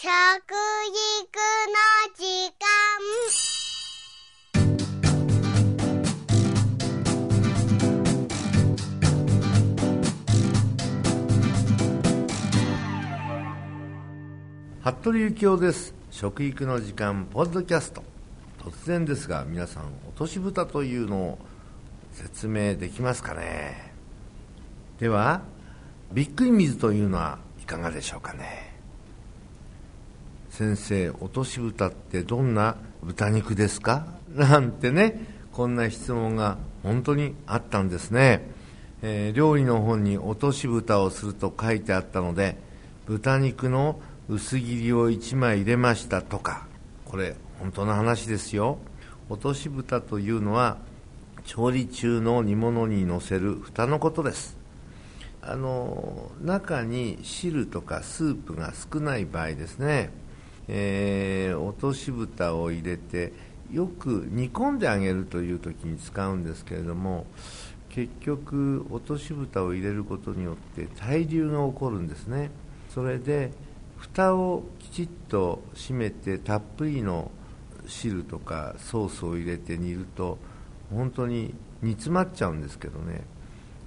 食育の時間。服部幸男です。食育の時間ポッドキャスト。突然ですが皆さん落とし蓋というのを説明できますかね。ではびっくり水というのはいかがでしょうかね。先生落とし蓋ってどんな豚肉ですか？なんてねこんな質問が本当にあったんですね、えー、料理の本に落とし蓋をすると書いてあったので豚肉の薄切りを1枚入れましたとかこれ本当の話ですよ。落とし蓋というのは調理中の煮物にのせる蓋のことです。あの中に汁とかスープが少ない場合ですね、えー、落とし蓋を入れてよく煮込んであげるという時に使うんですけれども結局落とし蓋を入れることによって対流が起こるんですね。それで蓋をきちっと閉めてたっぷりの汁とかソースを入れて煮ると本当に煮詰まっちゃうんですけどね、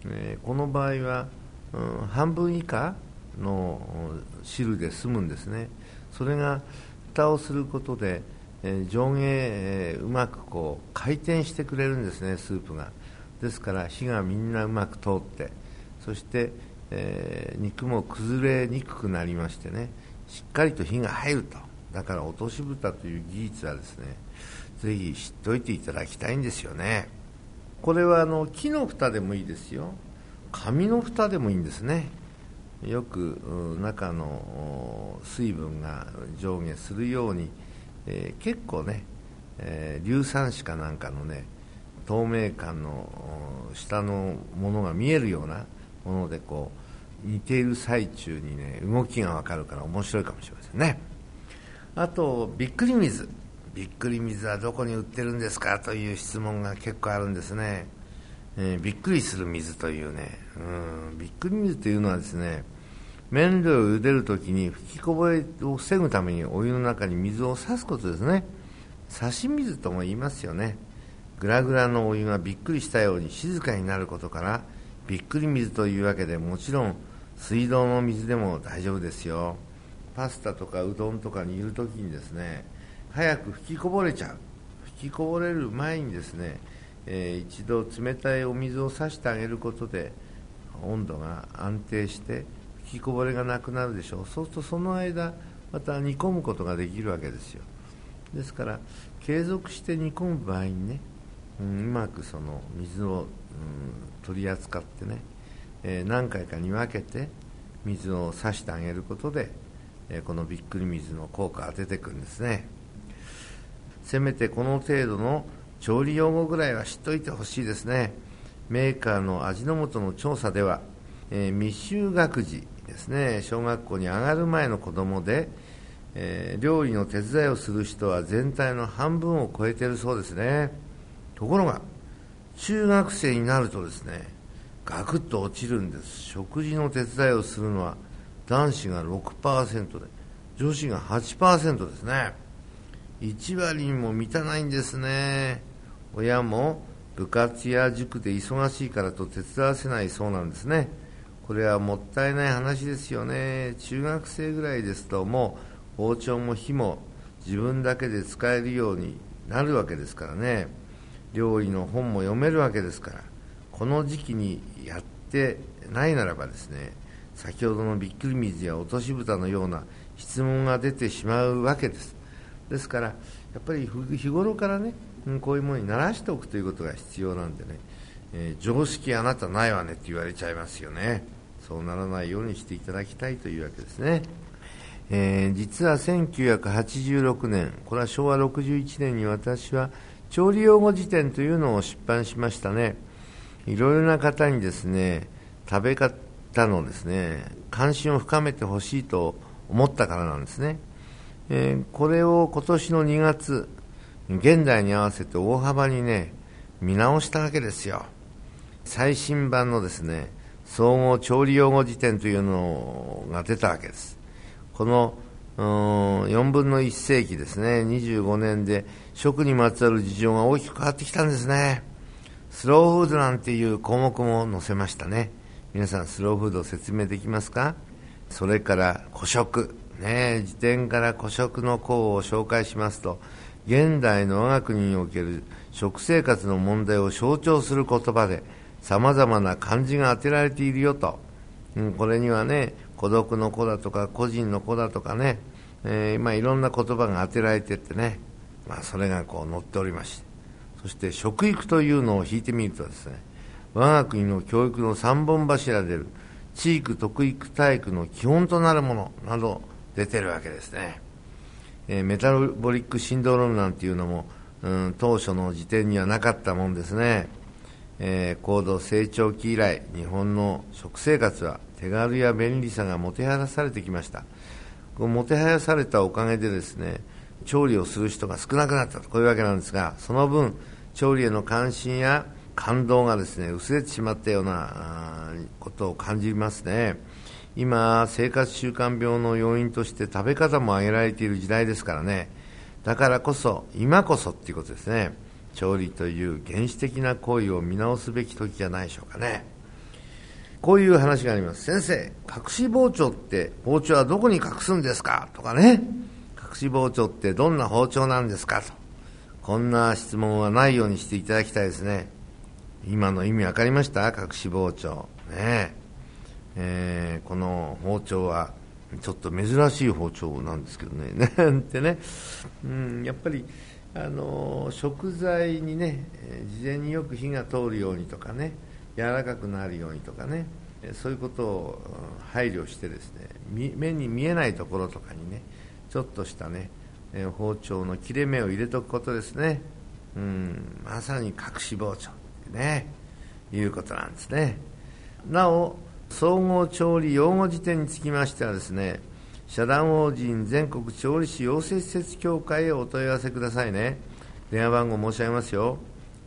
えー、この場合は、うん、半分以下の汁で済むんですね。それが蓋をすることで、えー、上下、えー、うまくこう回転してくれるんですねスープが。ですから火がみんなうまく通ってそして、えー、肉も崩れにくくなりましてねしっかりと火が入ると。だから落とし蓋という技術はですねぜひ知っておいていただきたいんですよね。これはあの木の蓋でもいいですよ。紙の蓋でもいいんですね。よく中の水分が上下するように、えー、結構ね、えー、硫酸紙かなんかのね透明感の下のものが見えるようなものでこう似ている最中にね動きが分かるから面白いかもしれませんね。あとびっくり水。びっくり水はどこに売ってるんですか？という質問が結構あるんですね、えー、びっくりする水というねうんびっくり水というのはですね麺類を茹でるときに吹きこぼれを防ぐためにお湯の中に水を差すことですね。差し水とも言いますよね。グラグラのお湯がびっくりしたように静かになることからびっくり水というわけでもちろん水道の水でも大丈夫ですよ。パスタとかうどんとか煮るときにですね早く吹きこぼれちゃう。吹きこぼれる前にですね、えー、一度冷たいお水をさしてあげることで温度が安定して吹きこぼれがなくなるでしょう。そうするとその間また煮込むことができるわけですよ。ですから継続して煮込む場合にね、うん、うまくその水を、うん、取り扱ってね、えー、何回かに分けて水をさしてあげることで、えー、このびっくり水の効果が出てくるんですね。せめてこの程度の調理用語ぐらいは知っておいてほしいですね。メーカーの味の素の調査では、えー、未就学児ですね。小学校に上がる前の子供で、えー、料理の手伝いをする人は全体の半分を超えているそうですね。ところが中学生になるとですねガクッと落ちるんです。食事の手伝いをするのは男子が6%で女子が8%ですね。1割にも満たないんですね。親も部活や塾で忙しいからと手伝わせないそうなんですね。これはもったいない話ですよね。中学生ぐらいですともう包丁も火も自分だけで使えるようになるわけですからね。料理の本も読めるわけですから。この時期にやってないならばですね先ほどのびっくり水や落とし蓋のような質問が出てしまうわけです。ですからやっぱり日頃からねこういうものに慣らしておくということが必要なんでね、えー、常識あなたないわねって言われちゃいますよね。そうならないようにしていただきたいというわけですね、えー、実は1986年これは昭和61年に私は調理用語辞典というのを出版しましたね。いろいろな方にですね食べ方のですね関心を深めてほしいと思ったからなんですね。えー、これを今年の2月、現代に合わせて大幅にね、見直したわけですよ。最新版のですね、総合調理用語辞典というのが出たわけです。この4分の1世紀ですね、25年で食にまつわる事情が大きく変わってきたんですね。スローフードなんていう項目も載せましたね。皆さんスローフード説明できますか？それから古食。ね、辞典から古食の項を紹介しますと、現代の我が国における食生活の問題を象徴する言葉で、様々な漢字が当てられているよと。うん、これにはね、孤独の子だとか、個人の子だとかね、えー、まあ、いろんな言葉が当てられてってね、まあ、それがこう載っておりまして、そして食育というのを引いてみるとですね、我が国の教育の三本柱である地域特育体育の基本となるものなど出てるわけですね。えー、メタボリックシンドロームなんていうのも、うん、当初の時点にはなかったもんですね。えー、高度成長期以来、日本の食生活は手軽や便利さがもてはやされてきました。こうもてはやされたおかげでですね、調理をする人が少なくなったと、こういうわけなんですが、その分、調理への関心や感動がですね、薄れてしまったようなことを感じますね。今、生活習慣病の要因として食べ方も挙げられている時代ですからね。だからこそ、今こそっていうことですね。調理という原始的な行為を見直すべき時じゃないでしょうかね。こういう話があります。先生、隠し包丁って包丁はどこに隠すんですか？とかね。隠し包丁ってどんな包丁なんですか？と。こんな質問はないようにしていただきたいですね。今の意味分かりました？隠し包丁。ねえー、この包丁はちょっと珍しい包丁なんですけどね。なんてね。うん、やっぱり、あの食材にね、事前によく火が通るようにとかね、柔らかくなるようにとかねそういうことを配慮してですね目に見えないところとかにねちょっとしたね包丁の切れ目を入れておくことですねうんまさに隠し包丁ってねいうことなんですねなお総合調理用語辞典につきましてはですね社団法人全国調理師養成施設協会へお問い合わせくださいね。電話番号申し上げますよ。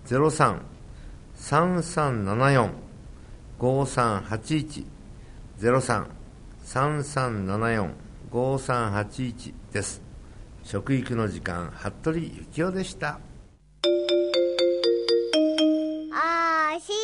03-3374-5381 03-3374-5381です。食育の時間服部幸男でした。あーしー